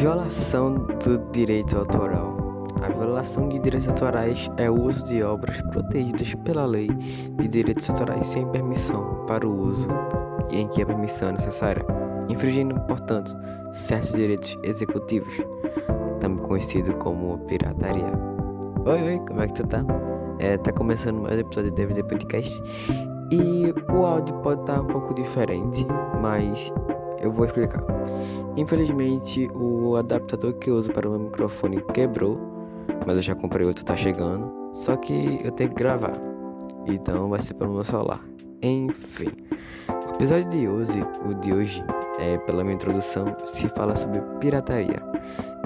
Violação do direito autoral. A violação de direitos autorais é o uso de obras protegidas pela lei de direitos autorais sem permissão para o uso em que a permissão é necessária, infringindo, portanto, certos direitos executivos, também conhecido como pirataria. Oi, oi, como é que tu tá? É, tá começando mais um episódio do DVD Podcast e o áudio pode estar tá um pouco diferente, mas eu vou explicar. Infelizmente, o adaptador que eu uso para o meu microfone quebrou, mas eu já comprei outro, tá chegando. Só que eu tenho que gravar, então vai ser pelo meu celular. Enfim, o episódio de hoje, o de hoje, é, pela minha introdução, se fala sobre pirataria.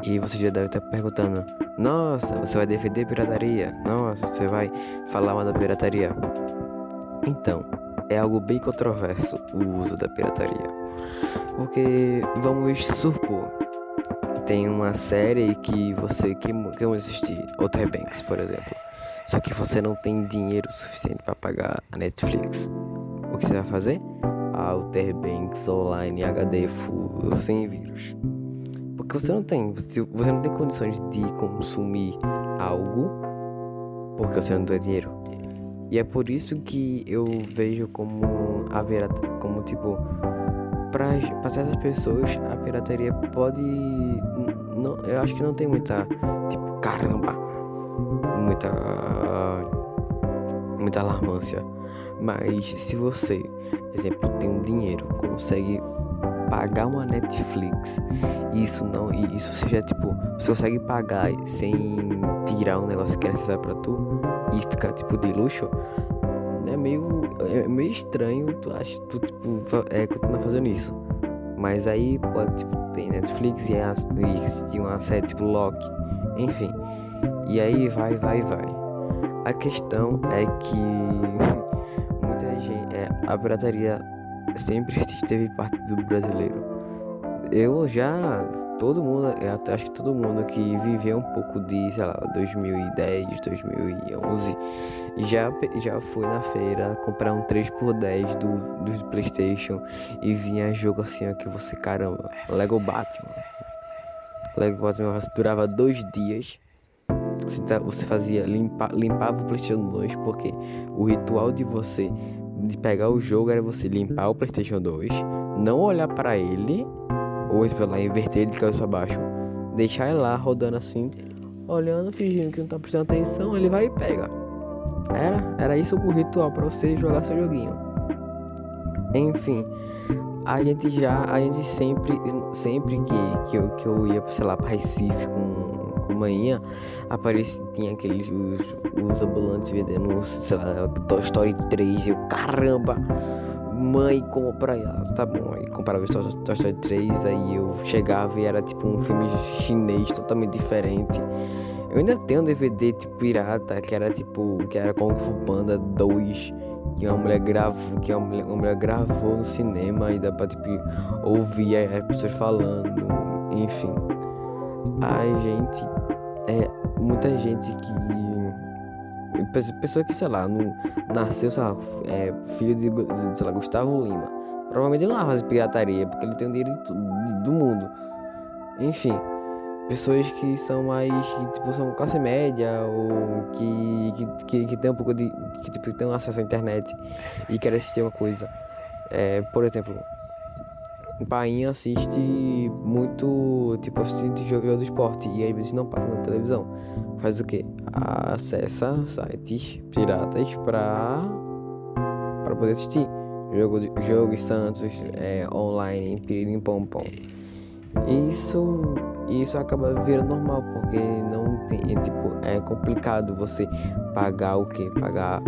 E você já deve estar perguntando: Nossa, você vai defender pirataria? Nossa, você vai falar mal da pirataria? Então, é algo bem controverso o uso da pirataria. Porque vamos supor, tem uma série que você quer, quer assistir, Outer Banks, por exemplo. Só que você não tem dinheiro suficiente para pagar a Netflix. O que você vai fazer? Outer Banks Online HD Full sem vírus. Porque você não tem, você não tem condições de consumir algo porque você não tem dinheiro. E é por isso que eu vejo como haver como tipo para certas pessoas a pirataria pode não eu acho que não tem muita tipo caramba muita muita alarmância. Mas se você exemplo tem um dinheiro consegue pagar uma Netflix isso não isso seja tipo você consegue pagar sem tirar um negócio que é necessário para tu e ficar tipo de luxo meio, é meio estranho tu acha tu tipo é, continuar fazendo isso. Mas aí pode tipo tem Netflix e, as, e uma série tipo Loki, enfim. E aí vai, vai, vai. A questão é que muita gente, é, a pirataria sempre esteve parte do brasileiro. Eu já todo mundo, eu acho que todo mundo que viveu um pouco de, sei lá, 2010, 2011, já, já foi na feira comprar um 3x10 do, do PlayStation e vinha jogo assim, ó, que você, caramba, Lego Batman. Lego Batman durava dois dias. Você, tá, você fazia, limpa, limpava o PlayStation 2, porque o ritual de você de pegar o jogo era você limpar o PlayStation 2, não olhar para ele ou lá, inverter ele de cabeça para baixo, deixar ele lá rodando assim, olhando, fingindo que não tá prestando atenção, ele vai e pega. Era, era isso o ritual para você jogar seu joguinho. Enfim, a gente já, a gente sempre, sempre que, que, eu, que eu ia, sei lá, para Recife com, com manhã, aparecia, tinha aqueles, os, os ambulantes vendendo, sei lá, Toy Story 3, eu, caramba! Mãe compra, tá bom, aí comprava Toy Story 3, aí eu chegava e era tipo um filme chinês totalmente diferente. Eu ainda tenho um DVD tipo pirata, que era tipo, que era Kung Fu Panda 2, que uma mulher gravou, que uma mulher, uma mulher gravou no cinema e dá pra tipo ouvir as pessoas falando, enfim. Ai, gente, é muita gente que pessoa que, sei lá, não nasceu, sei lá, é, filho de, sei lá, Gustavo Lima. Provavelmente ele não vai pirataria, porque ele tem o dinheiro de, do mundo. Enfim, pessoas que são mais, que, tipo, são classe média, ou que, que, que, que tem um pouco de, que, tipo, tem um acesso à internet e querem assistir uma coisa. É, por exemplo, o pai assiste muito, tipo, assiste jogo do esporte e às vezes não passa na televisão. Faz o quê? Acessa sites piratas pra, pra poder assistir. Jogo, jogo Santos é, online, pirim pom pom. Isso, isso acaba virando normal, porque não tem, é, tipo, é complicado você pagar o quê? Pagar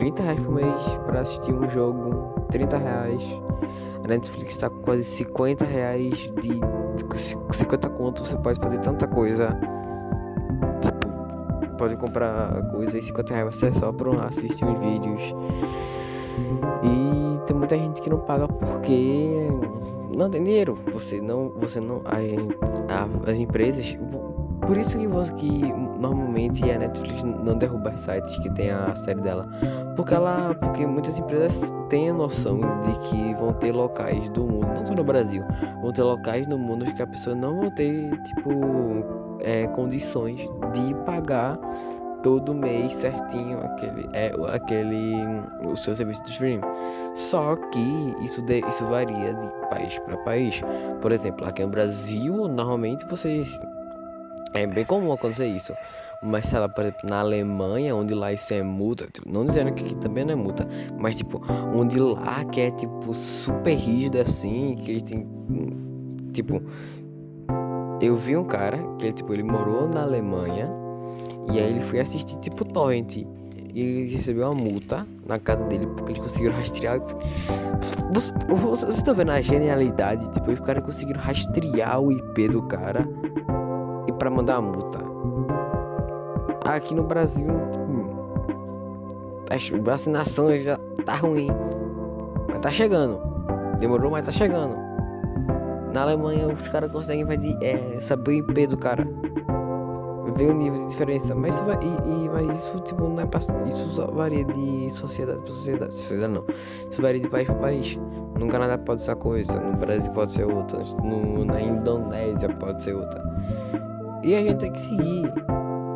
30 reais por mês pra assistir um jogo 30 reais. A Netflix está com quase 50 reais de. 50 conto, você pode fazer tanta coisa. Tipo, pode comprar coisa e 50 reais você é só pra assistir uns vídeos. E tem muita gente que não paga porque não tem dinheiro. Você não. Você não. A, a, as empresas. Por isso que, que normalmente a Netflix não derruba sites que tem a série dela. Porque ela. Porque muitas empresas têm a noção de que vão ter locais do mundo, não só no Brasil, vão ter locais no mundo que a pessoa não vai ter, tipo, é, condições de pagar todo mês certinho aquele é aquele o seu serviço de streaming. Só que isso de, isso varia de país para país. Por exemplo, aqui no Brasil, normalmente vocês é bem comum acontecer isso. Mas sei lá, por exemplo, na Alemanha, onde lá isso é multa, tipo, não dizendo que aqui também não é multa, mas tipo, onde lá que é tipo super rígido assim, que eles têm tipo eu vi um cara que tipo, ele morou na Alemanha e aí ele foi assistir tipo torrent. E ele recebeu uma multa na casa dele porque eles conseguiram rastrear. Vocês estão vendo a genialidade? Tipo, os caras conseguiram rastrear o IP do cara para mandar a multa. Aqui no Brasil, a vacinação já tá ruim. Mas tá chegando. Demorou, mas tá chegando. Na Alemanha, os caras conseguem é, saber o IP do cara ver o nível de diferença. Mas isso, vai, e, e, mas isso tipo, não é isso varia de sociedade para sociedade. Sociedade não. Isso varia de país para país. No Canadá pode ser uma coisa, no Brasil pode ser outra, no, na Indonésia pode ser outra. E a gente tem que seguir.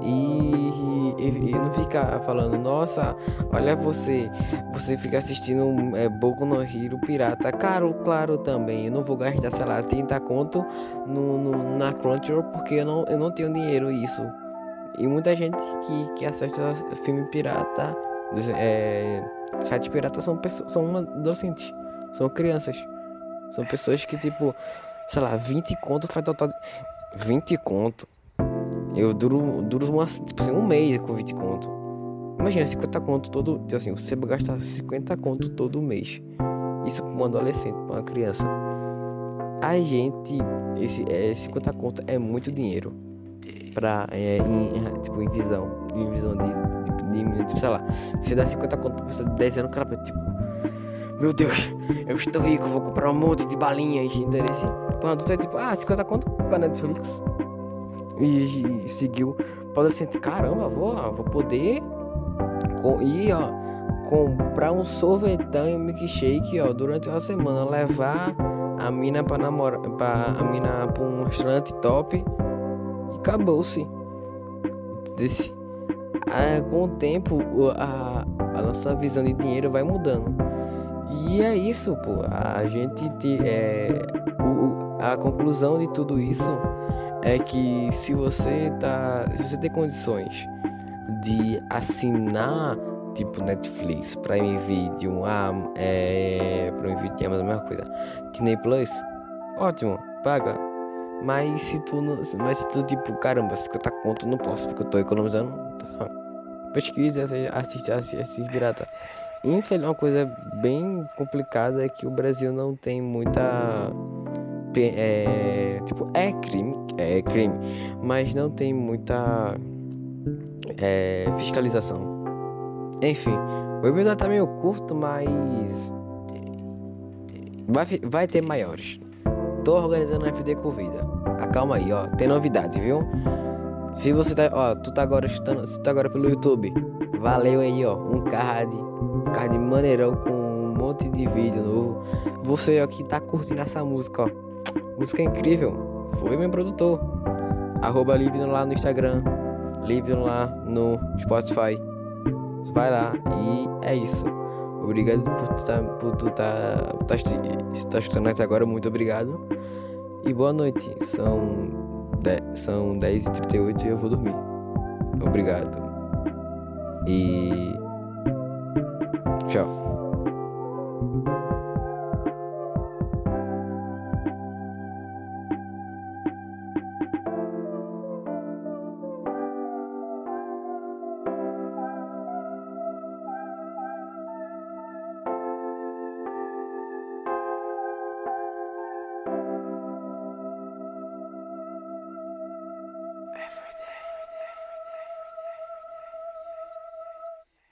E, e, e, não ficar falando, nossa, olha você, você fica assistindo é, Boku no Hero Pirata, caro, claro também, eu não vou gastar, sei lá, 30 conto no, no, na Crunchyroll porque eu não, eu não tenho dinheiro isso. E muita gente que, que assiste filme pirata, é, chat pirata são pessoas, são adolescentes, são crianças, são pessoas que tipo, sei lá, 20 conto faz total, 20 conto eu duro, duro uma, tipo assim, um mês com 20 conto. Imagina, 50 conto todo. Tipo assim, você gastar 50 conto todo mês. Isso para um adolescente, para uma criança. A gente. Esse, é, 50 conto é muito dinheiro. Pra. É, em, tipo, em visão. Em visão de, de, de, tipo, sei lá. Você dá 50 conto pra pessoa de 10 anos, cara tipo. Meu Deus, eu estou rico, vou comprar um monte de balinhas. Interesse. Quando adulto é tipo, ah, 50 conto pra Netflix e, e seguiu o adolescente, caramba, vou, vou poder com, ir, ó, comprar um sorvetão e um milkshake, ó, durante uma semana, levar a mina pra namorar, pra, a mina pra um restaurante top e acabou-se. Ah, com o tempo, a, a nossa visão de dinheiro vai mudando. E é isso, pô. A gente te, é, o, a conclusão de tudo isso é que se você tá, se você tem condições de assinar tipo Netflix, Prime Video, ah, é, Prime Video é a mesma coisa, Disney Plus, ótimo, paga. Mas se tu, mas se tu tipo, caramba, 50 conto não posso porque eu tô economizando, tá. pesquisa, assiste, assiste, assiste pirata. Infelizmente, uma coisa bem complicada é que o Brasil não tem muita é, tipo, é crime, é crime, mas não tem muita é, fiscalização. Enfim, o episódio tá meio curto, mas vai, vai ter maiores. Tô organizando um FD com vida. Acalma aí, ó, tem novidade, viu? Se você tá, ó, tu tá agora chutando, se tá agora pelo YouTube, valeu aí, ó, um card, um card maneirão com um monte de vídeo novo. Você aqui tá curtindo essa música, ó. Música incrível. Foi meu produtor. Arroba Libno lá no Instagram. Libno lá no Spotify. Vai lá e é isso. Obrigado por tu tá, por tu tá, tá, se tá escutando até agora, muito obrigado. E boa noite. São, de, são 10h38 e eu vou dormir. Obrigado. E. Tchau.